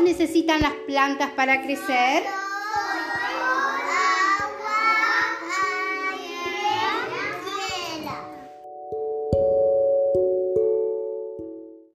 necesitan las plantas para crecer?